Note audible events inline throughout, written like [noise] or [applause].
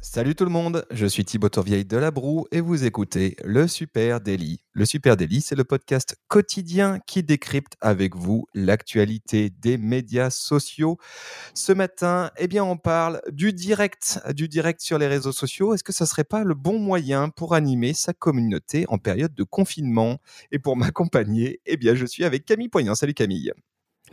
Salut tout le monde, je suis Thibaut Tourvieille de La Broue et vous écoutez Le Super Daily. Le Super Daily, c'est le podcast quotidien qui décrypte avec vous l'actualité des médias sociaux. Ce matin, eh bien, on parle du direct, du direct sur les réseaux sociaux. Est-ce que ça serait pas le bon moyen pour animer sa communauté en période de confinement? Et pour [laughs] m'accompagner, eh bien, je suis avec Camille Poignant. Salut Camille.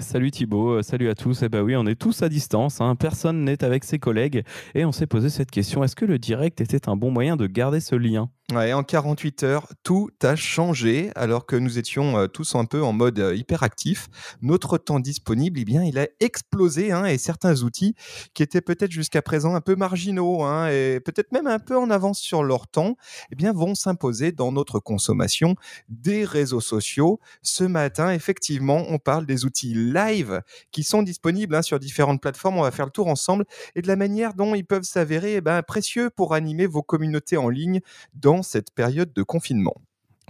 Salut Thibaut, euh, salut à tous. Eh bien oui, on est tous à distance, hein. personne n'est avec ses collègues et on s'est posé cette question, est-ce que le direct était un bon moyen de garder ce lien? Ouais, en 48 heures, tout a changé alors que nous étions euh, tous un peu en mode euh, hyperactif. Notre temps disponible, eh bien, il a explosé hein, et certains outils qui étaient peut-être jusqu'à présent un peu marginaux hein, et peut-être même un peu en avance sur leur temps, eh bien, vont s'imposer dans notre consommation des réseaux sociaux. Ce matin, effectivement, on parle des outils live qui sont disponibles hein, sur différentes plateformes. On va faire le tour ensemble et de la manière dont ils peuvent s'avérer eh ben, précieux pour animer vos communautés en ligne dans cette période de confinement.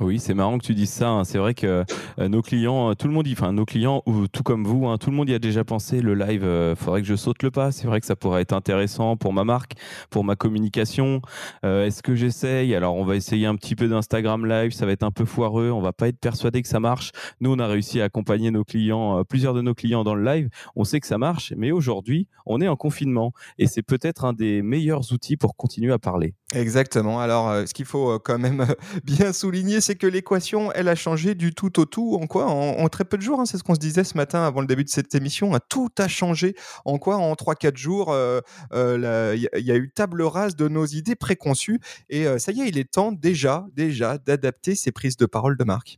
Oui, c'est marrant que tu dises ça. Hein. C'est vrai que euh, nos clients, euh, tout le monde, enfin nos clients, ou tout comme vous, hein, tout le monde y a déjà pensé. Le live, euh, faudrait que je saute le pas. C'est vrai que ça pourrait être intéressant pour ma marque, pour ma communication. Est-ce que j'essaye? Alors, on va essayer un petit peu d'Instagram Live. Ça va être un peu foireux. On va pas être persuadé que ça marche. Nous, on a réussi à accompagner nos clients, plusieurs de nos clients dans le live. On sait que ça marche, mais aujourd'hui, on est en confinement et c'est peut-être un des meilleurs outils pour continuer à parler. Exactement. Alors, ce qu'il faut quand même [laughs] bien souligner, c'est que l'équation, elle a changé du tout au tout. En quoi? En, très peu de jours. Hein, c'est ce qu'on se disait ce matin avant le début de cette émission. Hein, tout a changé. En quoi? En 3-4 jours, euh, euh, il y, a eu table rase de nos idées préconçues. Et euh, ça y est, il est temps déjà, déjà d'adapter ces prises de parole de marque.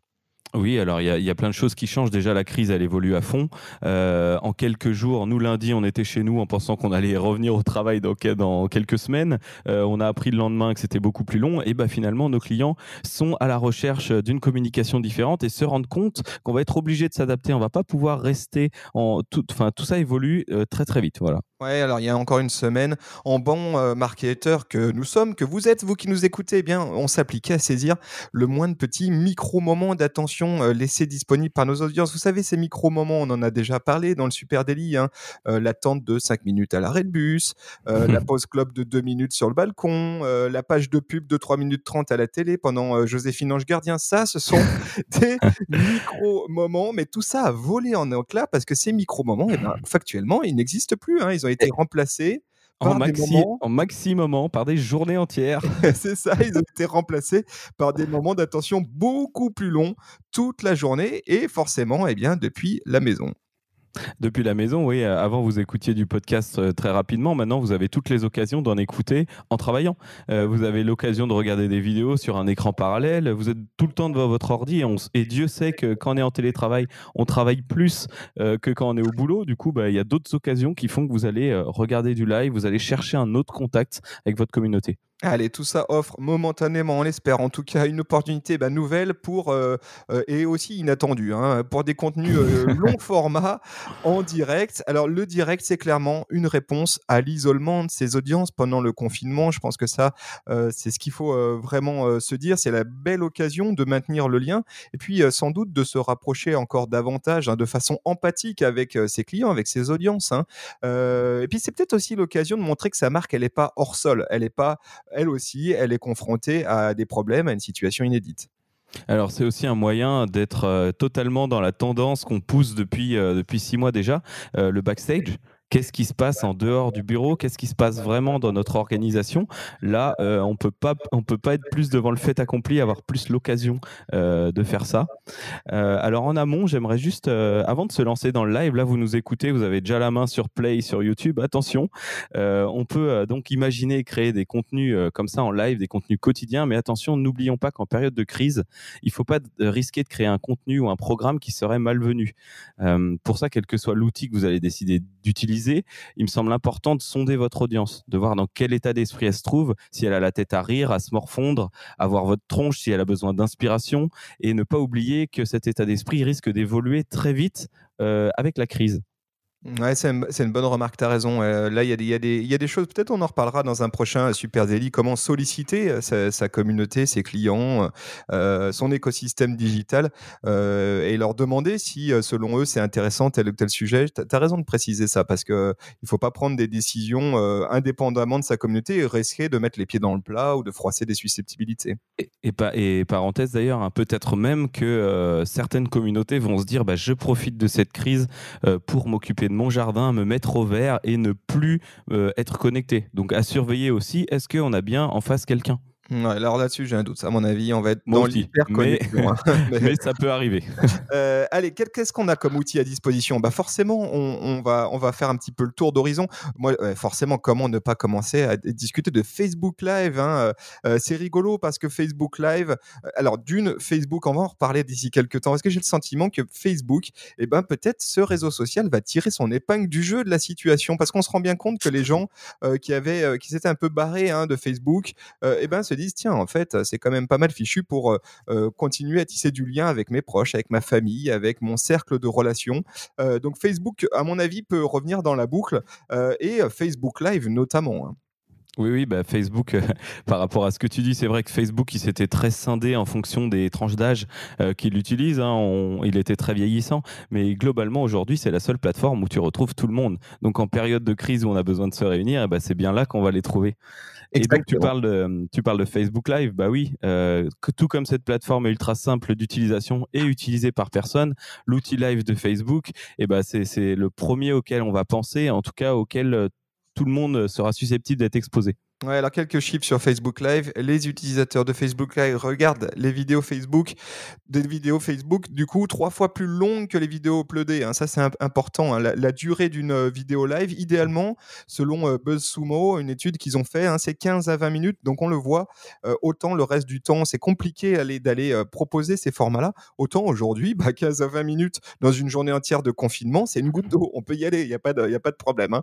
Oui, alors il y, a plein de choses qui changent. Déjà, la crise, elle évolue à fond. Euh, en quelques jours, nous, lundi, on était chez nous en pensant qu'on allait revenir au travail dans, dans quelques semaines. Euh, on a appris le lendemain que c'était beaucoup plus long. Et bah, finalement, nos clients sont à la recherche d'une communication différente et se rendent compte qu'on va être obligé de s'adapter. On va pas pouvoir rester en tout. Enfin, tout ça évolue euh, très, très vite. Voilà. Ouais, alors il y a encore une semaine, en bon euh, marketeur que nous sommes, que vous êtes, vous qui nous écoutez, eh bien, on s'appliquait à saisir le moins de petits micro-moments d'attention euh, laissés disponibles par nos audiences. Vous savez, ces micro-moments, on en a déjà parlé dans le Super Daily, hein, euh, l'attente de 5 minutes à l'arrêt de bus, [laughs] la pause club de 2 minutes sur le balcon, la page de pub de 3 minutes 30 à la télé pendant Joséphine Ange Gardien. Ça, ce sont [laughs] des micro-moments, mais tout ça a volé en éclat parce que ces micro-moments, eh ben, factuellement, ils n'existent plus. Hein. Ils ont été remplacés en, maxi, en maxi moment, par des journées entières. [laughs] c'est ça, ils ont été remplacés par des moments d'attention beaucoup plus longs toute la journée et forcément, eh bien, depuis la maison. Depuis la maison, oui. Euh, avant, vous écoutiez du podcast euh, très rapidement. Maintenant, vous avez toutes les occasions d'en écouter en travaillant. Euh, vous avez l'occasion de regarder des vidéos sur un écran parallèle. Vous êtes tout le temps devant votre ordi. Et, Dieu sait que quand on est en télétravail, on travaille plus que quand on est au boulot. Du coup, bah, il y a d'autres occasions qui font que vous allez regarder du live, vous allez chercher un autre contact avec votre communauté. Allez, tout ça offre momentanément, on l'espère, en tout cas une opportunité bah, nouvelle pour euh, euh, et aussi inattendue hein, pour des contenus euh, [laughs] long format en direct. Alors le direct, c'est clairement une réponse à l'isolement de ses audiences pendant le confinement. Je pense que ça, c'est ce qu'il faut vraiment se dire. C'est la belle occasion de maintenir le lien et puis sans doute de se rapprocher encore davantage hein, de façon empathique avec ses clients, avec ses audiences. Hein. et puis c'est peut-être aussi l'occasion de montrer que sa marque, elle n'est pas hors sol, elle n'est pas elle aussi, elle est confrontée à des problèmes, à une situation inédite. Alors c'est aussi un moyen d'être euh, totalement dans la tendance qu'on pousse depuis, euh, depuis six mois déjà, euh, le backstage qu'est-ce qui se passe en dehors du bureau, qu'est-ce qui se passe vraiment dans notre organisation? Là, euh, on peut pas, on peut pas être plus devant le fait accompli, avoir plus l'occasion euh, de faire ça. Euh, alors en amont, j'aimerais juste, avant de se lancer dans le live, là vous nous écoutez, vous avez déjà la main sur Play sur YouTube. Attention, on peut donc imaginer créer des contenus comme ça en live, des contenus quotidiens, mais attention, n'oublions pas qu'en période de crise, il faut pas risquer de créer un contenu ou un programme qui serait malvenu. pour ça, quel que soit l'outil que vous allez décider d'utiliser il me semble important de sonder votre audience, de voir dans quel état d'esprit elle se trouve, si elle a la tête à rire, à se morfondre, à voir votre tronche, si elle a besoin d'inspiration, et ne pas oublier que cet état d'esprit risque d'évoluer très vite euh, avec la crise. Ouais, c'est une, bonne remarque, tu as raison. Euh, là, il y, a des- choses, peut-être on en reparlera dans un prochain Super Daily, comment solliciter euh, sa, communauté, ses clients, euh, son écosystème digital et leur demander si, selon eux, c'est intéressant tel ou tel sujet. Tu as raison de préciser ça parce qu'il ne faut pas prendre des décisions indépendamment de sa communauté et risquer de mettre les pieds dans le plat ou de froisser des susceptibilités. Et, et, pa- et parenthèse d'ailleurs, hein, peut-être même que certaines communautés vont se dire bah, je profite de cette crise pour m'occuper mon jardin, me mettre au vert et ne plus euh, être connecté. Donc à surveiller aussi, est-ce qu'on a bien en face quelqu'un? Ouais, alors là-dessus, j'ai un doute. À mon avis, on va être Moi dans l'hyper [laughs] mais- ça peut arriver. [laughs] Euh, allez, qu'est-ce qu'on a comme outil à disposition? Bah Forcément, on, on va, on va faire un petit peu le tour d'horizon. Moi, forcément, comment ne pas commencer à discuter de Facebook Live hein, euh, C'est rigolo parce que Facebook Live, euh, alors d'une, Facebook, on va en reparler d'ici quelques temps, parce que j'ai le sentiment que Facebook, eh ben, peut-être ce réseau social va tirer son épingle du jeu de la situation, parce qu'on se rend bien compte que les gens euh, qui, avaient, euh, qui s'étaient un peu barrés hein, de Facebook, euh, eh ben, se tiens, en fait, c'est quand même pas mal fichu pour... euh, euh, continuer à tisser du lien avec mes proches, avec ma famille, avec mon cercle de relations. Euh, donc Facebook, à mon avis, peut revenir dans la boucle et Facebook Live notamment. hein. Oui, oui, bah Facebook, euh, [laughs] par rapport à ce que tu dis, c'est vrai que Facebook, il s'était très scindé en fonction des tranches d'âge euh, qu'il utilise. hein. On- il était très vieillissant. Mais globalement, aujourd'hui, c'est la seule plateforme où tu retrouves tout le monde. Donc, en période de crise où on a besoin de se réunir, eh ben, c'est bien là qu'on va les trouver. Et donc, tu parles, de, tu parles de Facebook Live. Bah oui, euh, que tout comme cette plateforme est ultra simple d'utilisation et utilisée par personne, l'outil Live de Facebook, eh ben, c'est le premier auquel on va penser, en tout cas auquel tout le monde sera susceptible d'être exposé. Alors quelques chiffres sur Facebook Live. Les utilisateurs de Facebook Live regardent les vidéos Facebook, des vidéos Facebook, du coup, trois fois plus longues que les vidéos uploadées. hein. Ça, c'est imp- important. hein. La, durée d'une euh, vidéo live, idéalement, selon euh, BuzzSumo, une étude qu'ils ont fait, hein, c'est 15 à 20 minutes. Donc, on le voit, euh, autant le reste du temps, c'est compliqué d'aller euh, proposer ces formats-là. Autant aujourd'hui, bah, 15 à 20 minutes dans une journée entière de confinement, c'est une goutte d'eau. On peut y aller, il n'y a pas de problème.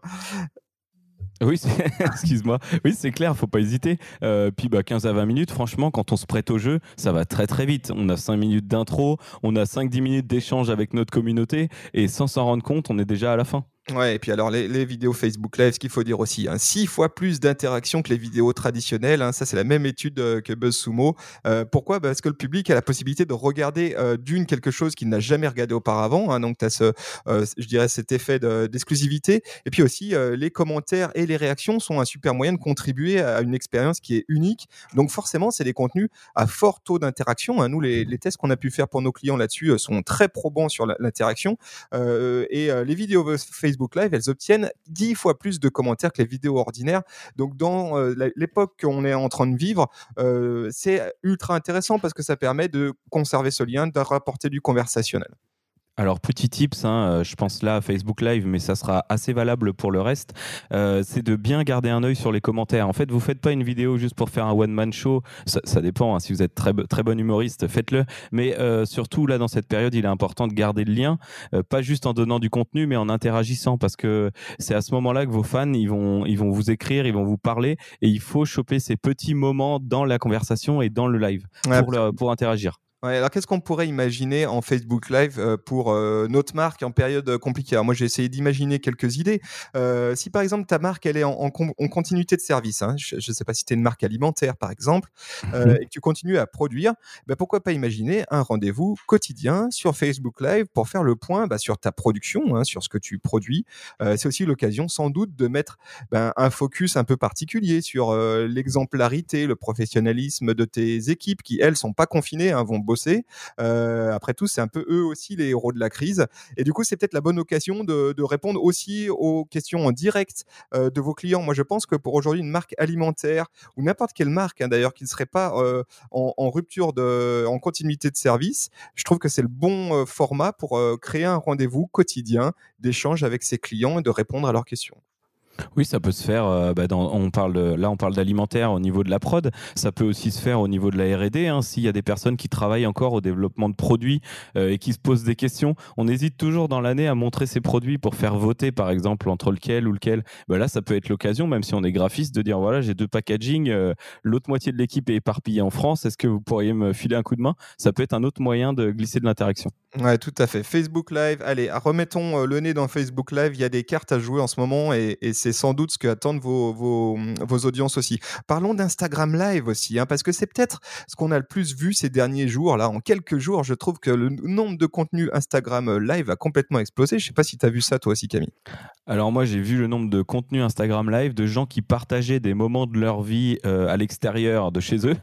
Oui, [laughs] excuse-moi. Oui, c'est clair, faut pas hésiter. Euh, puis bah, 15 à 20 minutes, franchement, quand on se prête au jeu, ça va très très vite. On a 5 minutes d'intro, on a 5-10 minutes d'échange avec notre communauté, et sans s'en rendre compte, on est déjà à la fin. Ouais, et puis alors les, vidéos Facebook Live, ce qu'il faut dire aussi, hein, six fois plus d'interactions que les vidéos traditionnelles. hein, ça, c'est la même étude euh, que BuzzSumo. Euh, pourquoi? Parce que le public a la possibilité de regarder euh, d'une quelque chose qu'il n'a jamais regardé auparavant. hein, donc, tu as ce, euh, je dirais, cet effet de- d'exclusivité. Et puis aussi, les commentaires et les réactions sont un super moyen de contribuer à une expérience qui est unique. Donc, forcément, c'est des contenus à fort taux d'interaction. hein. Nous, les, les tests qu'on a pu faire pour nos clients là-dessus sont très probants sur l'interaction. Et les vidéos Facebook Live, elles obtiennent 10 fois plus de commentaires que les vidéos ordinaires. Donc, dans euh, l'époque qu'on est en train de vivre, euh, c'est ultra intéressant parce que ça permet de conserver ce lien, de rapporter du conversationnel. Alors, petit tips, hein, euh, je pense là à Facebook Live, mais ça sera assez valable pour le reste, euh, c'est de bien garder un œil sur les commentaires. En fait, vous faites pas une vidéo juste pour faire un one-man show, ça, ça dépend, hein, si vous êtes très, très bon humoriste, faites-le. Mais euh, surtout, là, dans cette période, il est important de garder le lien, euh, pas juste en donnant du contenu, mais en interagissant, parce que c'est à ce moment-là que vos fans, ils vont, ils vont vous écrire, ils vont vous parler, et il faut choper ces petits moments dans la conversation et dans le live Ouais, pour, le- pour interagir. Ouais, alors qu'est-ce qu'on pourrait imaginer en Facebook Live euh, pour euh, notre marque en période euh, compliquée? Alors moi j'ai essayé d'imaginer quelques idées. Euh, si par exemple ta marque elle est en, en con- en continuité de service, hein, je ne sais pas si tu es une marque alimentaire par exemple, euh, et que tu continues à produire, ben pourquoi pas imaginer un rendez-vous quotidien sur Facebook Live pour faire le point bah, sur ta production, hein, sur ce que tu produis? C'est aussi l'occasion sans doute de mettre ben, un focus un peu particulier sur l'exemplarité, le professionnalisme de tes équipes qui elles sont pas confinées, hein, vont bosser. Euh, après tout, c'est un peu eux aussi les héros de la crise. Et du coup, c'est peut-être la bonne occasion de, répondre aussi aux questions en direct euh, de vos clients. Moi, je pense que pour aujourd'hui, une marque alimentaire ou n'importe quelle marque, hein, d'ailleurs, qui ne serait pas euh, en, en rupture de, en continuité de service, je trouve que c'est le bon format pour créer un rendez-vous quotidien d'échange avec ses clients et de répondre à leurs questions. Oui, ça peut se faire. euh, bah, dans, on parle de- là, on parle d'alimentaire au niveau de la prod. Ça peut aussi se faire au niveau de la R&D. hein, S'il y a des personnes qui travaillent encore au développement de produits euh, et qui se posent des questions, on hésite toujours dans l'année à montrer ces produits pour faire voter, par exemple, entre lequel ou lequel. Bah, là, ça peut être l'occasion, même si on est graphiste, de dire voilà, j'ai deux packaging. euh, L'autre moitié de l'équipe est éparpillée en France. Est-ce que vous pourriez me filer un coup de main? Ça peut être un autre moyen de glisser de l'interaction. Ouais, tout à fait. Facebook Live, allez, remettons euh, le nez dans Facebook Live. Il y a des cartes à jouer en ce moment et, c'est sans doute ce que attendent vos, vos, vos audiences aussi. Parlons d'Instagram Live aussi, hein, parce que c'est peut-être ce qu'on a le plus vu ces derniers jours. Là, en quelques jours, je trouve que le nombre de contenus Instagram euh, Live a complètement explosé. Je sais pas si tu as vu ça toi aussi, Camille. Alors moi, j'ai vu le nombre de contenus Instagram Live de gens qui partageaient des moments de leur vie euh, à l'extérieur de chez eux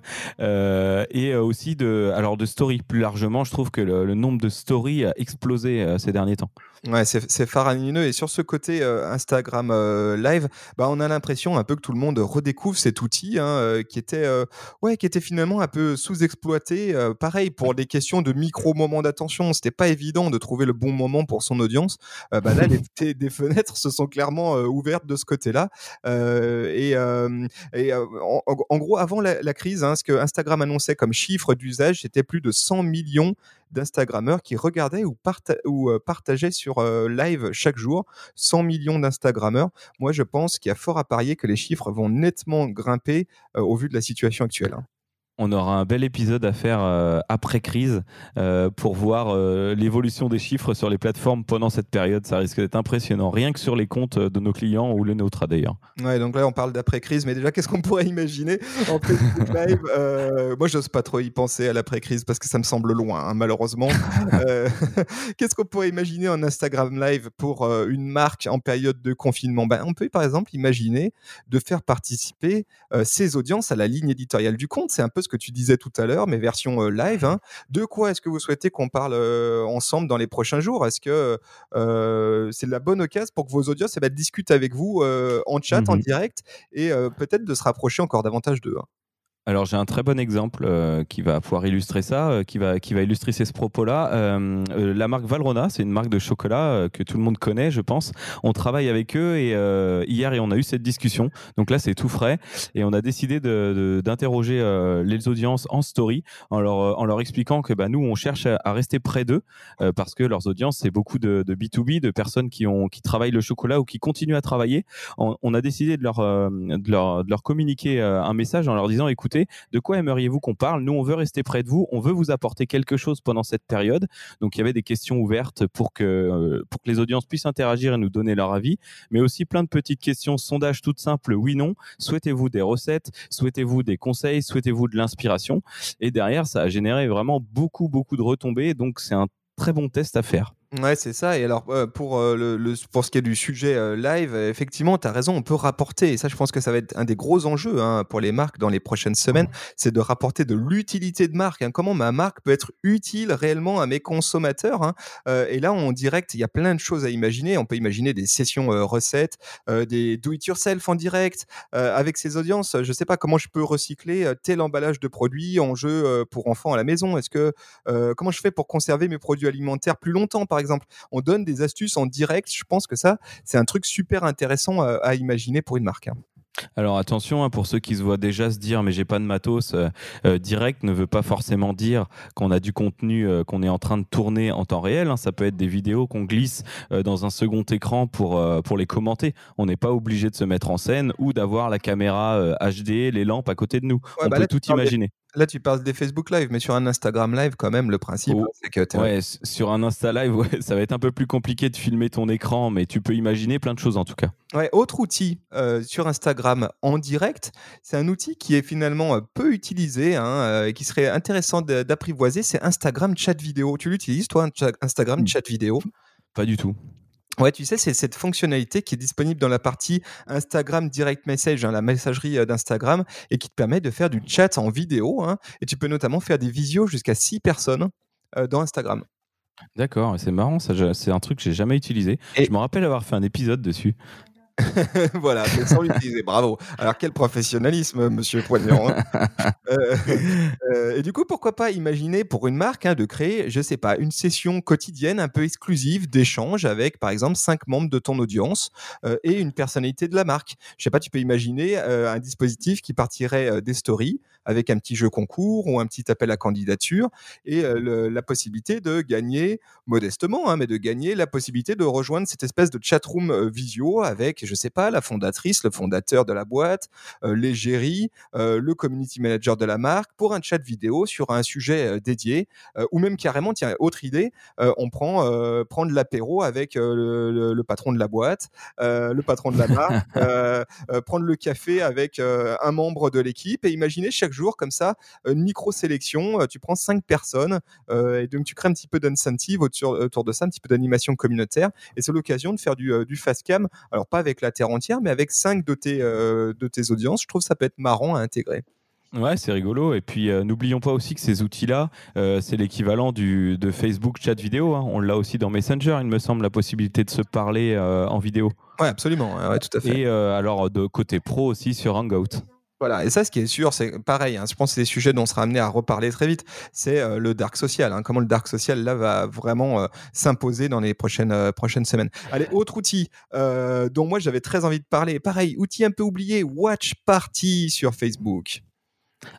et aussi de, alors de story plus largement. Je trouve que le, le nombre de story a explosé euh, ces derniers temps. Ouais, c'est faramineux. Et sur ce côté euh, Instagram euh, Live, bah, on a l'impression un peu que tout le monde redécouvre cet outil hein, euh, qui, était, ouais, qui était finalement un peu sous-exploité. Pareil, pour des questions de micro-moments d'attention, c'était pas évident de trouver le bon moment pour son audience. Bah, là, [laughs] les, des fenêtres se sont clairement ouvertes de ce côté-là. et, et en, en, gros, avant la, la crise, hein, ce que Instagram annonçait comme chiffre d'usage, c'était plus de 100 millions d'Instagrammeurs qui regardaient ou, euh, partageaient sur euh, live chaque jour 100 millions d'Instagrammeurs. Moi, je pense qu'il y a fort à parier que les chiffres vont nettement grimper euh, au vu de la situation actuelle. Hein on aura un bel épisode à faire euh, après crise euh, pour voir euh, l'évolution des chiffres sur les plateformes pendant cette période. Ça risque d'être impressionnant, rien que sur les comptes de nos clients ou les nôtres d'ailleurs. Ouais, donc là on parle d'après crise, mais déjà qu'est-ce qu'on pourrait imaginer en [laughs] live Moi, j'ose pas trop y penser à l'après crise parce que ça me semble loin, hein, malheureusement. [laughs] [laughs] qu'est-ce qu'on pourrait imaginer en Instagram live pour une marque en période de confinement? Ben, on peut par exemple imaginer de faire participer ses audiences à la ligne éditoriale du compte. C'est un peu ce que tu disais tout à l'heure, mais version live. Hein. De quoi est-ce que vous souhaitez qu'on parle ensemble dans les prochains jours? Est-ce que c'est la bonne occasion pour que vos audiences eh ben, discutent avec vous en chat, mmh en direct, et peut-être de se rapprocher encore davantage d'eux hein? Alors j'ai un très bon exemple euh, qui va pouvoir illustrer ça, euh, qui, va, qui va illustrer ces propos-là. Euh, euh, la marque Valrona, c'est une marque de chocolat euh, que tout le monde connaît, je pense. On travaille avec eux et hier et on a eu cette discussion. Donc là c'est tout frais et on a décidé d'interroger de, de, les audiences en story en leur, en leur expliquant que bah, nous on cherche à, à rester près d'eux parce que leurs audiences c'est beaucoup de, de, B2B, de personnes qui, ont, qui travaillent le chocolat ou qui continuent à travailler. On, on a décidé de leur, de leur, de leur communiquer un message en leur disant écoutez de quoi aimeriez-vous qu'on parle? Nous, on veut rester près de vous, on veut vous apporter quelque chose pendant cette période. Donc, il y avait des questions ouvertes pour que, euh, pour que les audiences puissent interagir et nous donner leur avis, mais aussi plein de petites questions, sondages toutes simples, oui, non. Souhaitez-vous des recettes? Souhaitez-vous des conseils? Souhaitez-vous de l'inspiration? Et derrière, ça a généré vraiment beaucoup, beaucoup de retombées. Donc, c'est un très bon test à faire. Ouais, c'est ça. Et alors, euh, pour, euh, le, le, pour ce qui est du sujet euh, live, effectivement, tu as raison, on peut rapporter. Et ça, je pense que ça va être un des gros enjeux hein, pour les marques dans les prochaines semaines. C'est de rapporter de l'utilité de marque. Hein, comment ma marque peut être utile réellement à mes consommateurs. Hein. et là, en direct, il y a plein de choses à imaginer. On peut imaginer des sessions recettes, des do-it-yourself en direct avec ces audiences. Je sais pas comment je peux recycler tel emballage de produits en jeu pour enfants à la maison. Est-ce que comment je fais pour conserver mes produits alimentaires plus longtemps, par exemple exemple. On donne des astuces en direct. Je pense que ça, c'est un truc super intéressant à, à imaginer pour une marque. Hein. Alors attention, hein, pour ceux qui se voient déjà se dire mais j'ai pas de matos, euh, euh, direct ne veut pas forcément dire qu'on a du contenu euh, qu'on est en train de tourner en temps réel. Hein. Ça peut être des vidéos qu'on glisse euh, dans un second écran pour, euh, pour les commenter. On n'est pas obligé de se mettre en scène ou d'avoir la caméra HD, les lampes à côté de nous. Ouais, On bah peut là, tout imaginer. Là tu parles des Facebook Live, mais sur un Instagram Live quand même le principe oh, c'est que ouais, sur un Insta Live [laughs] ouais, ça va être un peu plus compliqué de filmer ton écran, mais tu peux imaginer plein de choses en tout cas. Ouais, autre outil sur Instagram en direct, c'est un outil qui est finalement peu utilisé hein, et qui serait intéressant d'apprivoiser, c'est Instagram chat vidéo. Tu l'utilises toi, Instagram mmh. chat vidéo? Pas du tout. Ouais, tu sais, c'est cette fonctionnalité qui est disponible dans la partie Instagram Direct Message, hein, la messagerie d'Instagram, et qui te permet de faire du chat en vidéo. Hein, et tu peux notamment faire des visios jusqu'à 6 personnes euh, dans Instagram. D'accord, c'est marrant, c'est un truc que j'ai jamais utilisé. Et je me rappelle avoir fait un épisode dessus. [laughs] voilà, sans l'utiliser. Bravo. Alors quel professionnalisme, Monsieur Poignant. Hein. [laughs] euh, euh, et du coup, pourquoi pas imaginer pour une marque hein, de créer, je sais pas, une session quotidienne un peu exclusive d'échange avec, par exemple, cinq membres de ton audience euh, et une personnalité de la marque. Je sais pas, tu peux imaginer un dispositif qui partirait des stories avec un petit jeu concours ou un petit appel à candidature et le, la possibilité de gagner modestement, hein, mais de gagner la possibilité de rejoindre cette espèce de chatroom visio avec c'est, je sais pas, la fondatrice, le fondateur de la boîte, l'égérie, le community manager de la marque pour un chat vidéo sur un sujet dédié, ou même carrément, tiens, autre idée, on prend prendre l'apéro avec le, patron de la boîte, le patron de la marque, [laughs] prendre le café avec un membre de l'équipe et imaginer chaque jour comme ça une micro sélection. tu prends cinq personnes et donc tu crées un petit peu d'incentive autour, autour de ça, un petit peu d'animation communautaire et c'est l'occasion de faire du, du fast cam. Alors pas avec la terre entière, mais avec cinq de tes de tes audiences. Je trouve ça peut être marrant à intégrer. Ouais, c'est rigolo. Et puis, euh, n'oublions pas aussi que ces outils-là, euh, c'est l'équivalent du, de Facebook chat vidéo. Hein. On l'a aussi dans Messenger, il me semble, la possibilité de se parler euh, en vidéo. Ouais, absolument. Ouais, tout à fait. Et alors, de côté pro aussi sur Hangout. Voilà, et ça, ce qui est sûr, c'est pareil. Hein, je pense que c'est des sujets dont on sera amené à reparler très vite. C'est le dark social. Hein, comment le dark social là va vraiment s'imposer dans les prochaines prochaines semaines. Allez, autre outil dont moi j'avais très envie de parler. Pareil, outil un peu oublié, Watch Party sur Facebook.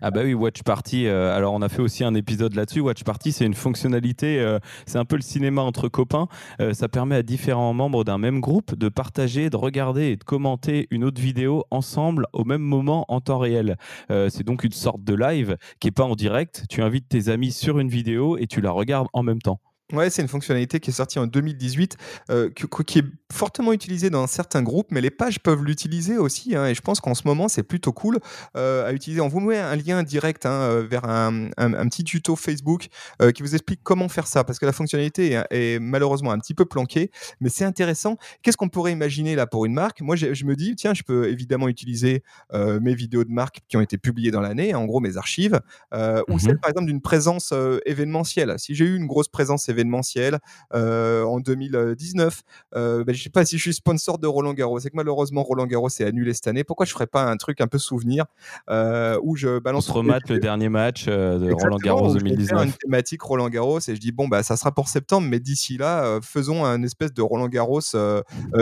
Ah bah oui, Watch Party. Euh, alors on a fait aussi un épisode là-dessus. Watch Party, c'est une fonctionnalité, euh, c'est un peu le cinéma entre copains. Euh, ça permet à différents membres d'un même groupe de partager, de regarder et de commenter une autre vidéo ensemble au même moment en temps réel. c'est donc une sorte de live qui est pas en direct. Tu invites tes amis sur une vidéo et tu la regardes en même temps. Ouais, c'est une fonctionnalité qui est sortie en 2018, euh, qui, est fortement utilisée dans certains groupes, mais les pages peuvent l'utiliser aussi. Hein, et je pense qu'en ce moment, c'est plutôt cool euh, à utiliser. On vous met un lien direct hein, euh, vers un, petit tuto Facebook qui vous explique comment faire ça, parce que la fonctionnalité est, malheureusement un petit peu planquée, mais c'est intéressant. Qu'est-ce qu'on pourrait imaginer là pour une marque? Moi, je me dis, tiens, je peux évidemment utiliser mes vidéos de marque qui ont été publiées dans l'année, en gros mes archives, ou mmh celle par exemple d'une présence événementielle. Si j'ai eu une grosse présence événementielle, événementiel euh, en 2019. Euh, ben, je sais pas si je suis sponsor de Roland Garros. C'est que malheureusement Roland Garros est annulé cette année. Pourquoi je ferais pas un truc un peu souvenir euh, où je balance. On se [laughs] le dernier match de Roland Garros 2019. une thématique Roland Garros et je dis bon bah ça sera pour septembre, mais d'ici là faisons un espèce de Roland Garros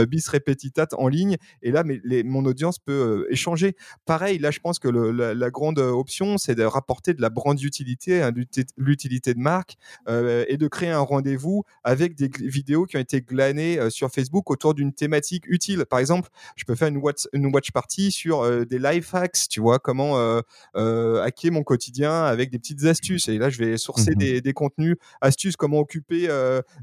bis repetitat en ligne et là mais les, mon audience peut échanger. Pareil là je pense que la, grande option c'est de rapporter de la brand utilité, hein, l'utilité de marque et de créer un rendez-vous avec des vidéos qui ont été glanées euh, sur Facebook autour d'une thématique utile. Par exemple, je peux faire une watch, une watch party sur euh, des life hacks, tu vois, comment euh, hacker mon quotidien avec des petites astuces. Et là, je vais sourcer mmh des, contenus, astuces, comment occuper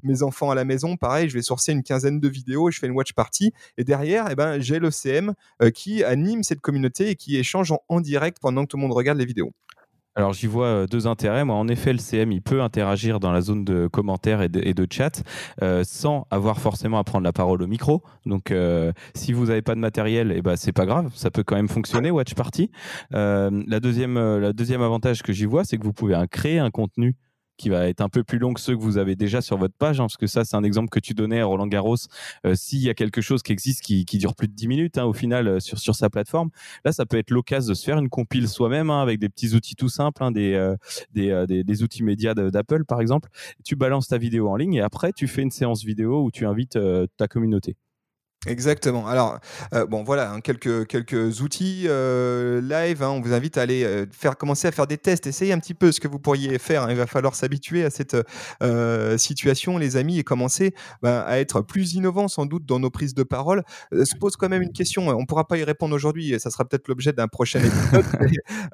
mes enfants à la maison. Pareil, je vais sourcer une quinzaine de vidéos et je fais une watch party. Et derrière, eh ben, j'ai le CM qui anime cette communauté et qui échange en direct pendant que tout le monde regarde les vidéos. Alors j'y vois euh, deux intérêts. Moi, en effet, le CM, il peut interagir dans la zone de commentaires et de, chat euh, sans avoir forcément à prendre la parole au micro. Donc, euh, si vous n'avez pas de matériel, eh ben c'est pas grave, ça peut quand même fonctionner. Watch Party. la deuxième, la deuxième avantage que j'y vois, c'est que vous pouvez créer un contenu qui va être un peu plus long que ceux que vous avez déjà sur votre page, hein, parce que ça, c'est un exemple que tu donnais à Roland Garros. Euh, s'il y a quelque chose qui existe qui, dure plus de 10 minutes hein, au final euh, sur, sur sa plateforme, là, ça peut être l'occasion de se faire une compile soi-même hein, avec des petits outils tout simples, des, euh, des, des, outils médias d'Apple par exemple. Tu balances ta vidéo en ligne et après, tu fais une séance vidéo où tu invites ta communauté. Exactement. Alors, euh, bon, voilà, hein, quelques, quelques outils euh, live. Hein, on vous invite à aller euh, faire, commencer à faire des tests, essayer un petit peu ce que vous pourriez faire. Hein. il va falloir s'habituer à cette situation, les amis, et commencer ben, à être plus innovant, sans doute, dans nos prises de parole. se pose quand même une question. On ne pourra pas y répondre aujourd'hui, ça sera peut-être l'objet d'un prochain épisode. [laughs]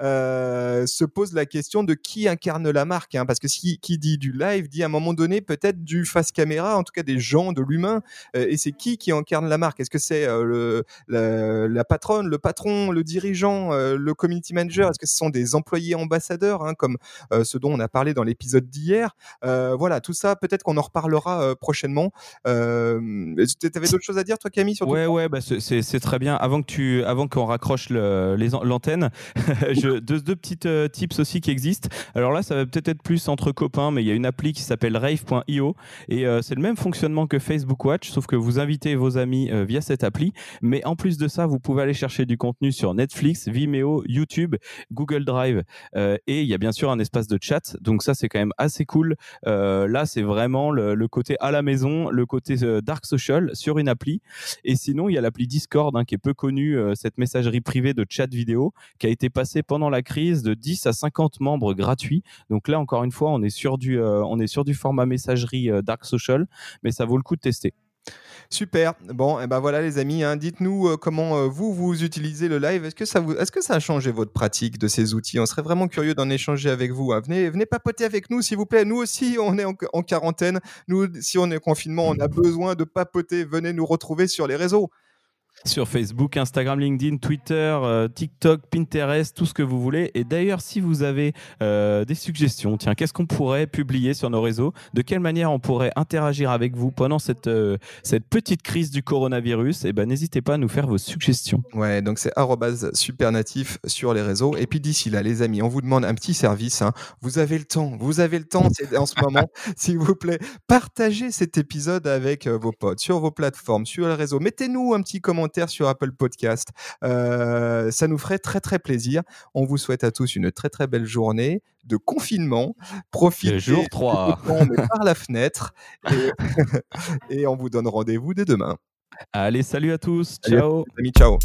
se pose la question de qui incarne la marque. parce que si, qui dit du live dit à un moment donné peut-être du face caméra, en tout cas des gens, de l'humain. et c'est qui qui incarne la marque? Est-ce que c'est euh, la, patronne, le patron, le dirigeant, euh, le community manager? Est-ce que ce sont des employés ambassadeurs, hein, comme euh, ce dont on a parlé dans l'épisode d'hier? Voilà, tout ça, peut-être qu'on en reparlera prochainement. tu avais d'autres choses à dire, toi, Camille sur Ouais, ouais, bah, c'est très bien. Avant que tu, avant qu'on raccroche l'antenne, [laughs] deux, deux petites tips aussi qui existent. Alors là, ça va peut-être être plus entre copains, mais il y a une appli qui s'appelle rave.io et c'est le même fonctionnement que Facebook Watch, sauf que vous invitez vos amis euh, via cette appli. Mais en plus de ça, vous pouvez aller chercher du contenu sur Netflix, Vimeo, YouTube, Google Drive euh, et il y a bien sûr un espace de chat. Donc ça, c'est quand même assez cool. Euh, là, c'est vraiment le, côté à la maison, le côté dark social sur une appli. Et sinon, il y a l'appli Discord hein, qui est peu connue, cette messagerie privée de chat vidéo qui a été passée pendant la crise de 10 à 50 membres gratuits. Donc là, encore une fois, on est sur du, on est sur du format messagerie dark social, mais ça vaut le coup de tester. Super. Bon, et ben voilà les amis, hein, dites-nous euh, comment euh, vous vous utilisez le live. Est-ce que ça vous, est-ce que ça a changé votre pratique de ces outils? On serait vraiment curieux d'en échanger avec vous. hein. Venez, venez papoter avec nous, s'il vous plaît. Nous aussi, on est en, en quarantaine. Nous, si on est en confinement, on a besoin de papoter. Venez nous retrouver sur les réseaux. Sur Facebook, Instagram, LinkedIn, Twitter, euh, TikTok, Pinterest, tout ce que vous voulez. Et d'ailleurs, si vous avez euh, des suggestions, tiens, qu'est-ce qu'on pourrait publier sur nos réseaux? De quelle manière on pourrait interagir avec vous pendant cette, euh, cette petite crise du coronavirus? Eh ben, n'hésitez pas à nous faire vos suggestions. Ouais, donc c'est supernatif sur les réseaux. Et puis d'ici là, les amis, on vous demande un petit service. hein. Vous avez le temps, vous avez le temps [laughs] en ce moment, s'il vous plaît. Partagez cet épisode avec vos potes, sur vos plateformes, sur les réseaux. Mettez-nous un petit commentaire sur Apple Podcast. Euh, ça nous ferait très très plaisir. On vous souhaite à tous une très très belle journée de confinement. Profitez Le jour du 3. beau temps, mais par la fenêtre. [laughs] Et, [laughs] et on vous donne rendez-vous dès demain. Allez, salut à tous. Ciao. Amis, ciao.